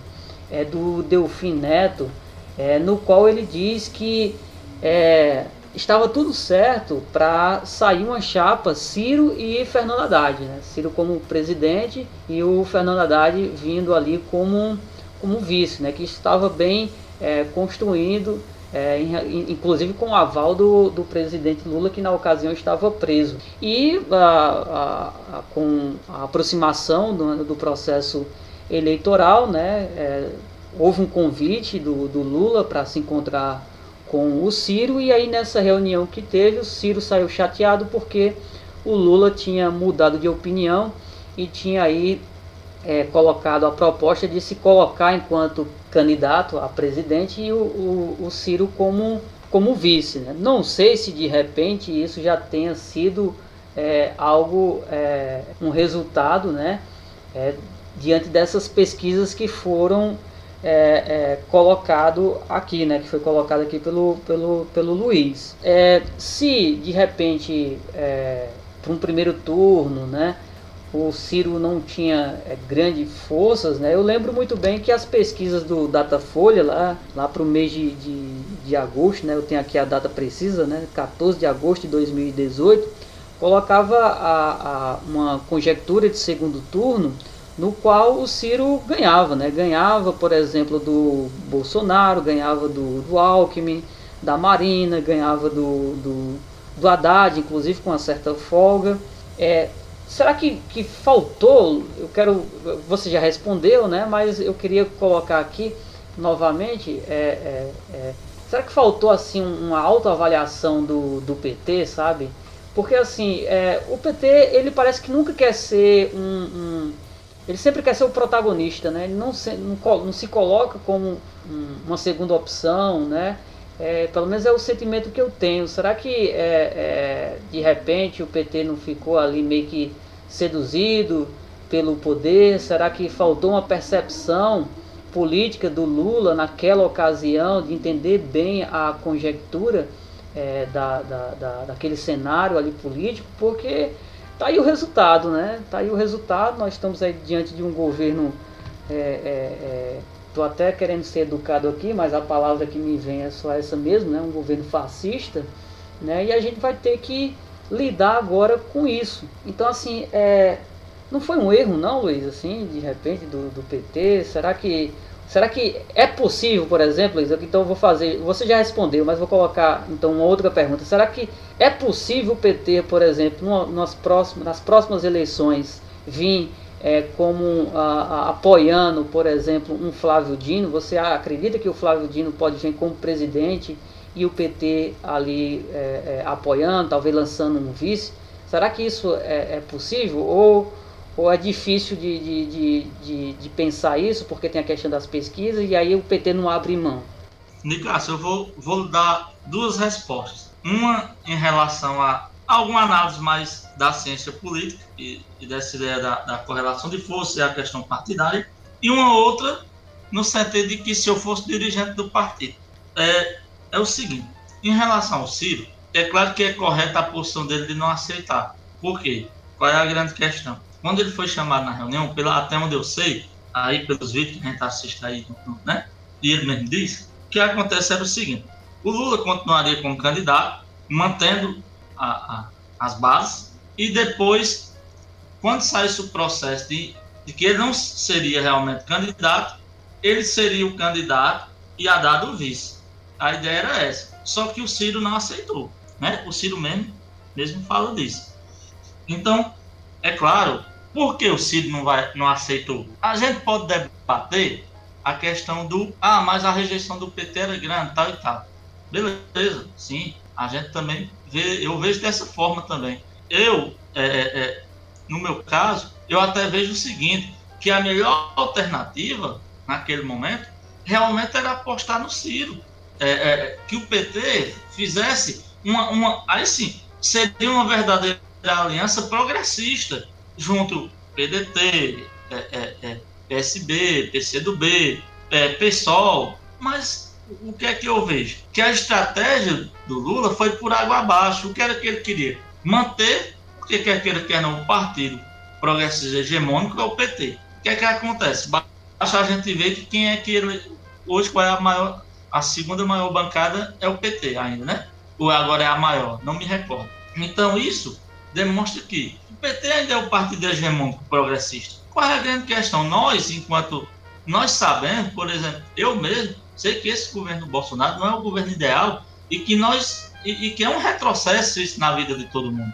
Speaker 1: é, do Delfim Neto, é, no qual ele diz que é, estava tudo certo para sair uma chapa Ciro e Fernando Haddad, né? Ciro como presidente e o Fernando Haddad vindo ali como, como vice, né? que estava bem é, construindo é, inclusive com o aval do, do presidente Lula, que na ocasião estava preso. E a, a, a, com a aproximação do, do processo eleitoral, né, é, houve um convite do, do Lula para se encontrar com o Ciro, e aí nessa reunião que teve, o Ciro saiu chateado porque o Lula tinha mudado de opinião e tinha aí é, colocado a proposta de se colocar enquanto candidato a presidente e o, o, o Ciro como, como vice. Né? Não sei se de repente isso já tenha sido é, algo, é, um resultado né, é, diante dessas pesquisas que foram é, é, colocado aqui, né, que foi colocado aqui pelo, pelo, pelo Luiz. É, se de repente é, para um primeiro turno, né, o Ciro não tinha é, grandes forças, né? Eu lembro muito bem que as pesquisas do Datafolha lá, lá para o mês de, de, de, agosto, né? Eu tenho aqui a data precisa, né? 14 de agosto de 2018, colocava a, a, uma conjectura de segundo turno no qual o Ciro ganhava, né? Ganhava, por exemplo, do Bolsonaro, ganhava do, do Alckmin, da Marina, ganhava do, do, do Haddad, inclusive com uma certa folga. É, Será que, que faltou? Eu quero. Você já respondeu, né? Mas eu queria colocar aqui novamente. É, é, é, será que faltou assim uma autoavaliação do, do PT, sabe? Porque assim, é, o PT ele parece que nunca quer ser um, um, ele sempre quer ser o protagonista, né? Ele não se, não, não se coloca como um, uma segunda opção, né? É, pelo menos é o sentimento que eu tenho. Será que é, é, de repente o PT não ficou ali meio que seduzido pelo poder? Será que faltou uma percepção política do Lula naquela ocasião de entender bem a conjectura é, da, da, da, daquele cenário ali político, porque tá aí o resultado, né? Tá aí o resultado, nós estamos aí diante de um governo. Estou até querendo ser educado aqui, mas a palavra que me vem é só essa mesmo, né? Um governo fascista, né? E a gente vai ter que lidar agora com isso. Então, assim, é, não foi um erro, não, Luiz, assim, de repente, do, do PT? Será que Será que é possível, por exemplo, Luiz, então eu vou fazer, você já respondeu, mas vou colocar então uma outra pergunta. Será que é possível o PT, por exemplo, nas próximas, nas próximas eleições, vir é, como a, a, apoiando, por exemplo, um Flávio Dino? Você acredita que o Flávio Dino pode vir como presidente e o PT ali é, é, apoiando, talvez lançando um vice? Será que isso é, é possível? Ou ou é difícil de, de, de, de, de pensar isso, porque tem a questão das pesquisas, e aí o PT não abre mão?
Speaker 3: Nicolas, eu vou, vou dar duas respostas. Uma em relação a alguma análise mais da ciência política e, e dessa ideia da, da, correlação de força e a questão partidária, e uma outra no sentido de que se eu fosse dirigente do partido. É, é o seguinte, em relação ao Ciro, é claro que é correta a posição dele de não aceitar. Por quê? Qual é a grande questão? Quando ele foi chamado na reunião, pela, até onde eu sei, aí pelos vídeos que a gente assiste aí, né? E ele mesmo disse, o que acontece era o seguinte: o Lula continuaria como candidato, mantendo a, a, as bases, e depois, quando saísse o processo de, de que ele não seria realmente candidato, ele seria o candidato e a dado o vice. A ideia era essa. Só que o Ciro não aceitou. Né? O Ciro mesmo, mesmo fala disso. Então, é claro por que o Cid não, vai, não aceitou? A gente pode debater a questão do ah, mas a rejeição do PT era grande, tal e tal. Beleza, sim, a gente também eu vejo dessa forma também. Eu, é, é, é, no meu caso, eu até vejo o seguinte, que a melhor alternativa naquele momento realmente era apostar no Ciro. É, é, que o PT fizesse uma, uma. Aí sim, seria uma verdadeira aliança progressista junto PDT, é, PSB, PCdoB, PSOL, mas o que é que eu vejo? Que a estratégia do Lula foi por água abaixo. O que era que ele queria? Manter, porque quer queira, quer não, o partido progressista hegemônico é o PT. O que é que acontece? Basta a gente ver que quem é que ele, hoje qual é a maior, a segunda maior bancada é o PT ainda, né? Ou agora é a maior, não me recordo. Então isso demonstra que PT ainda é o partido hegemônico progressista. Qual é a grande questão? Nós, enquanto nós sabemos, por exemplo, eu mesmo sei que esse governo Bolsonaro não é o governo ideal e que nós e, e que é um retrocesso isso na vida de todo mundo.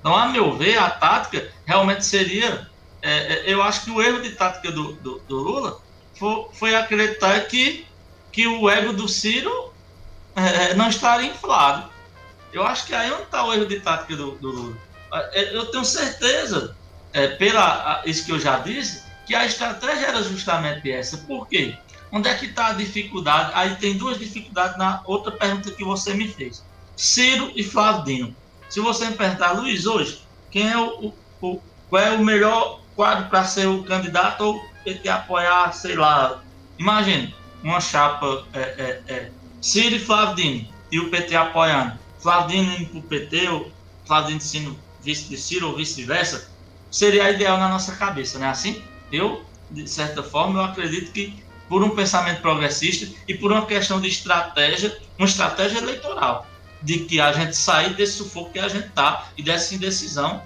Speaker 3: Então, a meu ver, a tática realmente seria, é, é, eu acho que o erro de tática do, do, do Lula foi, foi, acreditar que que o ego do Ciro é, não estaria inflado. Eu acho que aí onde está o erro de tática do, do Lula é, eu tenho certeza, é, pela isso que eu já disse, que a estratégia era justamente essa. Por quê? Onde é que está a dificuldade? Aí tem duas dificuldades na outra pergunta que você me fez. Ciro e Flávio Dino. Se você me perguntar, Luiz, hoje, quem é o, o qual é o melhor quadro para ser o candidato ou PT apoiar, sei lá, imagine, uma chapa é, é, é, Ciro e Flávio Dino e o PT apoiando. Flávio Dino indo para o PT, ou Flávio Dino vice de Ciro ou vice-versa, seria ideal na nossa cabeça, não é assim? Eu, de certa forma, eu acredito que por um pensamento progressista e por uma questão de estratégia, uma estratégia eleitoral, de que a gente sair desse sufoco que a gente está e dessa indecisão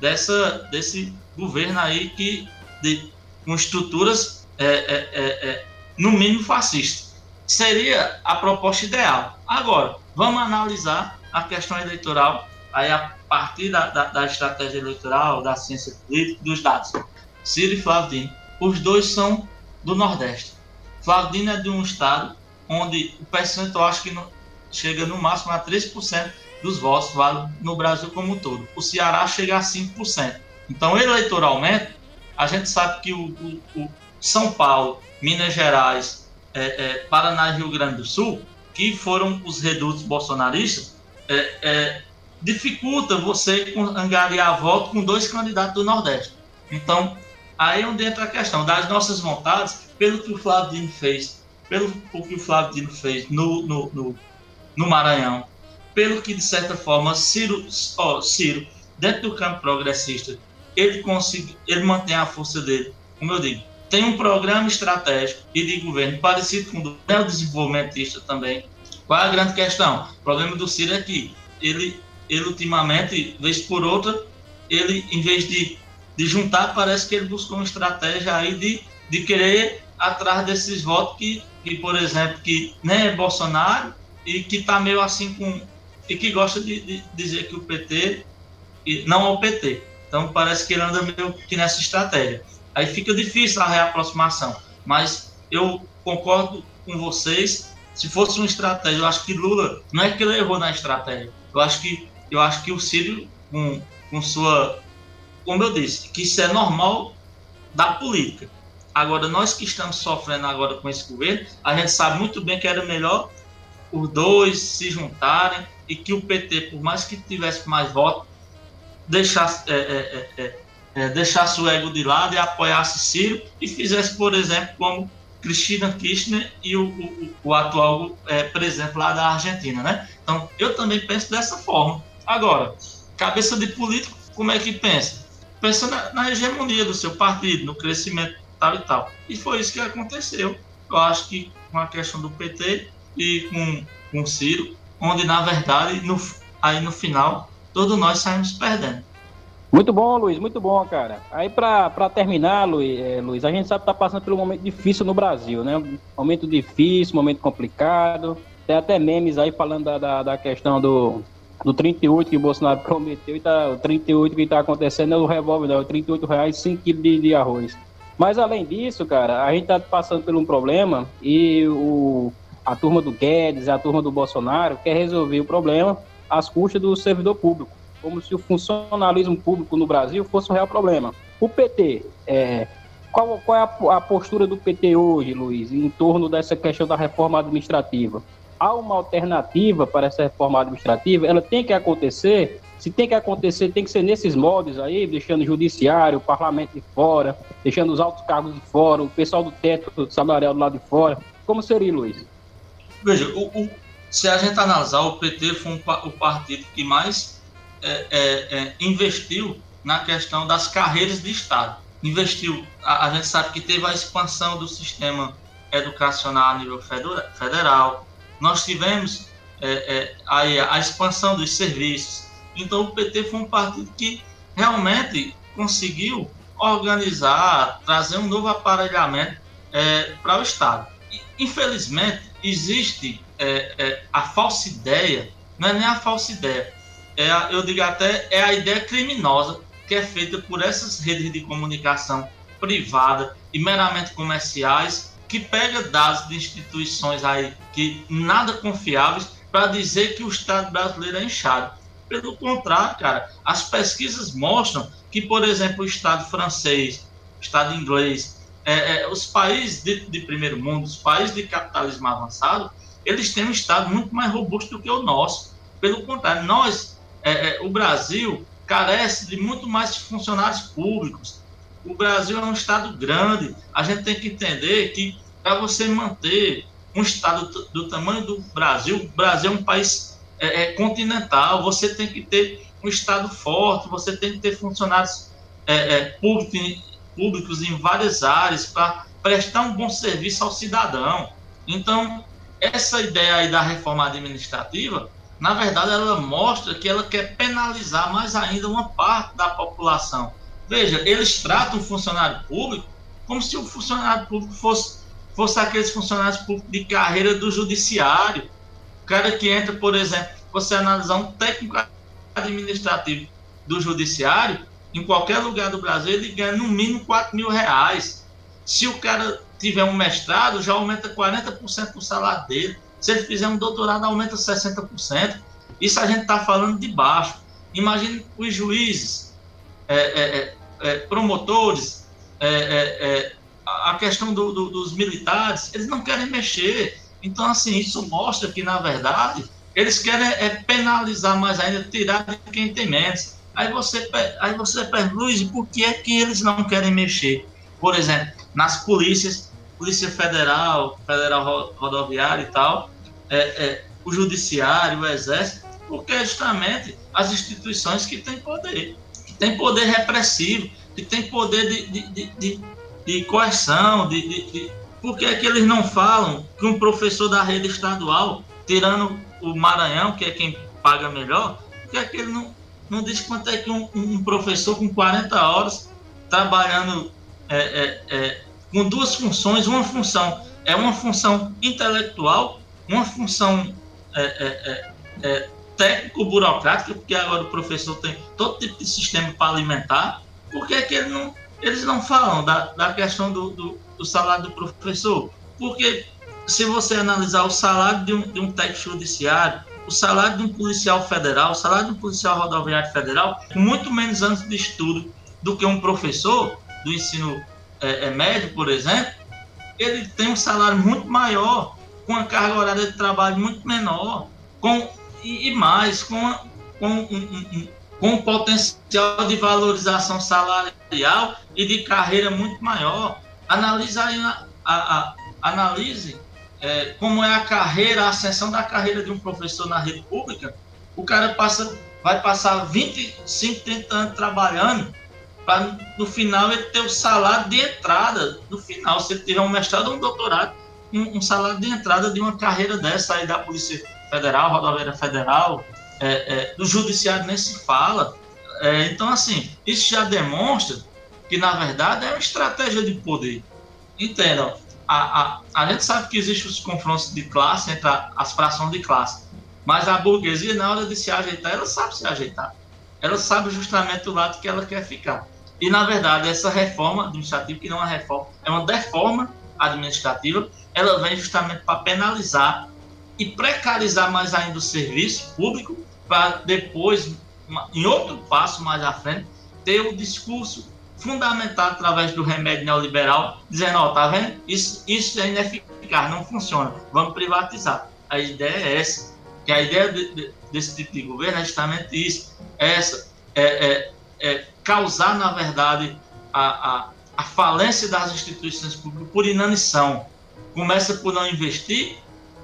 Speaker 3: dessa, desse governo aí que de, com estruturas é, é, é, é no mínimo fascistas. Seria a proposta ideal. Agora, vamos analisar a questão eleitoral aí a partir da, da, da, estratégia eleitoral, da ciência política, dos dados. Ciro e Flávio Dino, os dois são do Nordeste. Dino é de um estado onde o percentual acho que no, chega no máximo a 3% dos votos vale no Brasil como um todo. O Ceará chega a 5%. Então, eleitoralmente, a gente sabe que o, o, o São Paulo, Minas Gerais, é, é, Paraná e Rio Grande do Sul, que foram os redutos bolsonaristas, é, é dificulta você angariar voto com dois candidatos do Nordeste. Então, aí é onde entra a questão das nossas vontades, pelo que o Flávio Dino fez, pelo que o Flávio Dino fez no, no, no, no Maranhão, pelo que, de certa forma, Ciro, ó, Ciro dentro do campo progressista, ele, consegue, ele mantém a força dele, como eu digo, tem um programa estratégico e de governo parecido com o do neodesenvolvimentista também. Qual é a grande questão? O problema do Ciro é que ele, ele ultimamente, vez por outra, ele, em vez de, de juntar, parece que ele buscou uma estratégia aí de, de querer atrás desses votos que, que, por exemplo, que nem é Bolsonaro e que está meio assim com. e que gosta de, de dizer que o PT não é o PT. Então parece que ele anda meio que nessa estratégia. Aí fica difícil a reaproximação. Mas eu concordo com vocês. Se fosse uma estratégia, eu acho que Lula não é que ele errou na estratégia. Eu acho que eu acho que o Ciro com, com sua, como eu disse, que isso é normal da política. Agora nós que estamos sofrendo agora com esse governo, a gente sabe muito bem que era melhor os dois se juntarem e que o PT, por mais que tivesse mais votos, deixasse, é, é, é, é, deixasse o ego de lado e apoiasse Ciro e fizesse, por exemplo, como Cristina Kirchner e o, o, o atual é, presidente lá da Argentina, né? Então, eu também penso dessa forma. Agora, cabeça de político, como é que pensa? Pensa na, na hegemonia do seu partido, no crescimento tal e tal. E foi isso que aconteceu. Eu acho que com a questão do PT e com, com o Ciro, onde, na verdade, no, aí no final, todos nós saímos perdendo.
Speaker 2: Muito bom, Luiz, muito bom, cara. Aí, para terminar, Luiz, é, Luiz, a gente sabe que está passando por um momento difícil no Brasil, né? Momento difícil, momento complicado. Tem até memes aí falando da, da, da questão do, do 38 que o Bolsonaro prometeu e tá, o 38 que está acontecendo é o revólver, não, é o 38 reais 5 quilos de, de arroz. Mas além disso, cara, a gente está passando por um problema e o, a turma do Guedes, a turma do Bolsonaro quer resolver o problema às custas do servidor público como se o funcionalismo público no Brasil fosse um real problema. O PT, é, qual, qual, é a, a, postura do PT hoje, Luiz, em torno dessa questão da reforma administrativa? Há uma alternativa para essa reforma administrativa? Ela tem que acontecer? Se tem que acontecer, tem que ser nesses moldes aí, deixando o judiciário, o parlamento de fora, deixando os altos cargos de fora, o pessoal do teto salarial do lado de fora. Como seria, Luiz?
Speaker 3: Veja, o, o, se a gente analisar, o PT foi um, o partido que mais é, é, é, investiu na questão das carreiras de Estado. Investiu, a, a, gente sabe que teve a expansão do sistema educacional a nível federal, nós tivemos é, é, a, a expansão dos serviços. Então, o PT foi um partido que realmente conseguiu organizar, trazer um novo aparelhamento é, para o Estado. Infelizmente, existe a falsa ideia, não é nem a falsa ideia, é eu digo até, é a ideia criminosa que é feita por essas redes de comunicação privada e meramente comerciais que pega dados de instituições aí que nada confiáveis para dizer que o Estado brasileiro é inchado. Pelo contrário, cara, as pesquisas mostram que, por exemplo, o Estado francês, o Estado inglês, é, é, os países de, de, primeiro mundo, os países de capitalismo avançado, eles têm um Estado muito mais robusto do que o nosso. Pelo contrário, nós é, é, o Brasil carece de muito mais funcionários públicos. O Brasil é um estado grande. A gente tem que entender que para você manter um estado do, do, tamanho do Brasil, o Brasil é um país é, é, continental. Você tem que ter um estado forte. Você tem que ter funcionários é, é, públicos, públicos em várias áreas para prestar um bom serviço ao cidadão. Então, essa ideia aí da reforma administrativa na verdade, ela mostra que ela quer penalizar mais ainda uma parte da população. Veja, eles tratam o funcionário público como se o funcionário público fosse, fosse aqueles funcionários públicos de carreira do judiciário. Cara que entra, por exemplo, você analisar um técnico administrativo do judiciário, em qualquer lugar do Brasil, ele ganha no mínimo 4 mil reais. Se o cara tiver um mestrado, já aumenta 40% do salário dele. Se ele fizer um doutorado, aumenta 60%. Isso a gente está falando de baixo. Imagine os juízes, é, é, é, é promotores, é, é, a questão do, do, dos militares, eles não querem mexer. Então, assim, isso mostra que, na verdade, eles querem penalizar mais ainda, tirar de quem tem menos. Aí você, aí você pergunta, Luiz, por que é que eles não querem mexer? Por exemplo, nas polícias, Polícia Federal, Federal Rodoviária e tal, é, é, o Judiciário, o Exército, Porque é justamente as instituições que têm poder, que têm poder repressivo, que têm poder de, de, de, de, de coerção, de, de... Por que, é que eles não falam que um professor da rede estadual, tirando o Maranhão, que é quem paga melhor, por que, é que ele não, não diz quanto é que um, um professor com 40 horas, trabalhando é, é, é, com duas funções, uma função é uma função intelectual, uma função é, é, é, técnico-burocrática, porque agora o professor tem todo tipo de sistema para alimentar, por que, que ele não, eles não falam da, da questão do, do, do, salário do professor? Porque se você analisar o salário de um, de um técnico judiciário, o salário de um policial federal, o salário de um policial rodoviário federal, muito menos anos de estudo do que um professor do ensino é, é, médio, por exemplo, ele tem um salário muito maior, com a carga horária de trabalho muito menor, com, e, e mais, com, com um, um, com um potencial de valorização salarial e de carreira muito maior. Analise a, a, analise é, como é a carreira, a ascensão da carreira de um professor na rede pública. O cara passa, vai passar 25, 30 anos trabalhando para no final ele ter o salário de entrada, no final, se ele tiver um mestrado ou um doutorado, um, um, salário de entrada de uma carreira dessa aí da Polícia Federal, Rodoviária Federal, é, é, do Judiciário nem se fala. É, então, assim, isso já demonstra que, na verdade, é uma estratégia de poder. Entendam? A, a, a gente sabe que existem os confrontos de classe entre as frações de classe, mas a burguesia, na hora de se ajeitar, ela sabe se ajeitar ela sabe justamente o lado que ela quer ficar. E, na verdade, essa reforma administrativa, que não é uma reforma, é uma deforma administrativa, ela vem justamente para penalizar e precarizar mais ainda o serviço público, para depois, em outro passo mais à frente, ter o discurso fundamental através do remédio neoliberal, dizendo, ó, oh, tá vendo? Isso, isso é ineficaz, não funciona, vamos privatizar. A ideia é essa, que a ideia de, de, desse tipo de governo é justamente isso, essa, é, é, é causar, na verdade, a, a, a falência das instituições públicas por inanição. Começa por não investir,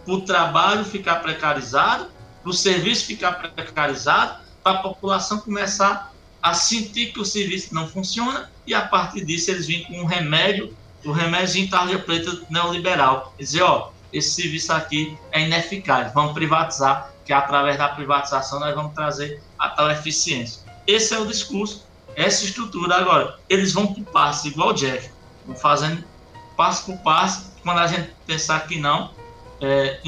Speaker 3: por o trabalho ficar precarizado, o serviço ficar precarizado, para a população começar a sentir que o serviço não funciona e a partir disso eles vêm com um remédio, o um remédio em tarja preta neoliberal. Dizer, ó, esse serviço aqui é ineficaz, vamos privatizar, que através da privatização nós vamos trazer a tal eficiência. Esse é o discurso, essa estrutura. Agora, eles vão por passo, igual o Jeff, vão fazendo passo por passo. Quando a gente pensar que não, é,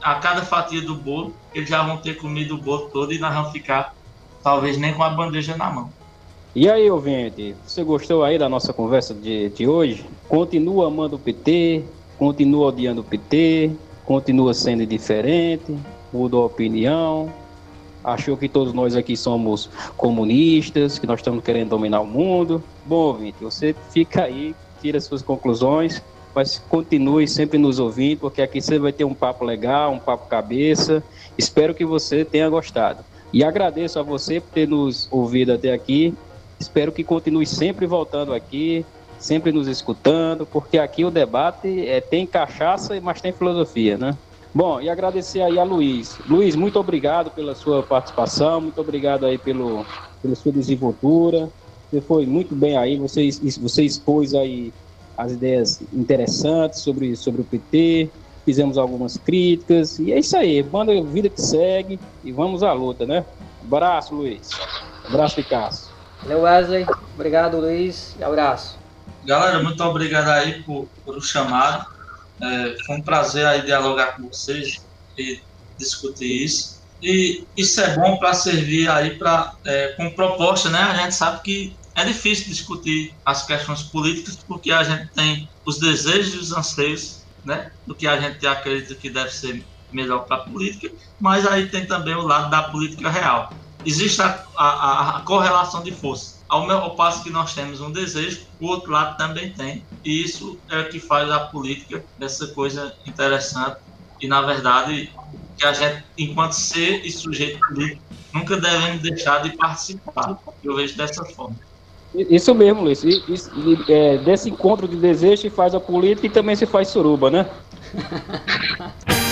Speaker 3: a cada fatia do bolo, eles já vão ter comido o bolo todo e nós vamos ficar, talvez, nem com a bandeja na mão.
Speaker 2: E aí, ouvinte, você gostou aí da nossa conversa de, de hoje? Continua amando o PT, continua odiando o PT, continua sendo diferente, mudou a opinião, achou que todos nós aqui somos comunistas, que nós estamos querendo dominar o mundo. Bom, ouvinte, você fica aí, tira suas conclusões, mas continue sempre nos ouvindo, porque aqui você vai ter um papo legal, um papo cabeça. Espero que você tenha gostado. E agradeço a você por ter nos ouvido até aqui. Espero que continue sempre voltando aqui, sempre nos escutando, porque aqui o debate é, tem cachaça, mas tem filosofia, né? Bom, e agradecer aí a Luiz. Luiz, muito obrigado pela sua participação, muito obrigado aí pelo, pela sua desenvoltura. Você foi muito bem aí, você, você expôs aí as ideias interessantes sobre, sobre o PT, fizemos algumas críticas, e é isso aí, manda vida que segue e vamos à luta, né? Abraço, Luiz. Abraço, Picasso.
Speaker 1: Valeu, Wesley. Obrigado, Luiz. E abraço.
Speaker 3: Galera, muito obrigado aí por, por o chamado. É, foi um prazer aí dialogar com vocês e discutir isso. E isso é bom para servir aí para é, com proposta, né? A gente sabe que é difícil discutir as questões políticas porque a gente tem os desejos e os anseios, né? Do que a gente acredita que deve ser melhor para a política, mas aí tem também o lado da política real. Existe a, a, a correlação de forças ao, ao passo que nós temos um desejo, o outro lado também tem. E isso é o que faz a política essa coisa interessante. E, na verdade, que a gente, enquanto ser e sujeito político, nunca devemos deixar de participar. Eu vejo dessa forma.
Speaker 2: Isso mesmo, Luiz. Isso, é, desse encontro de desejo se faz a política e também se faz suruba, né?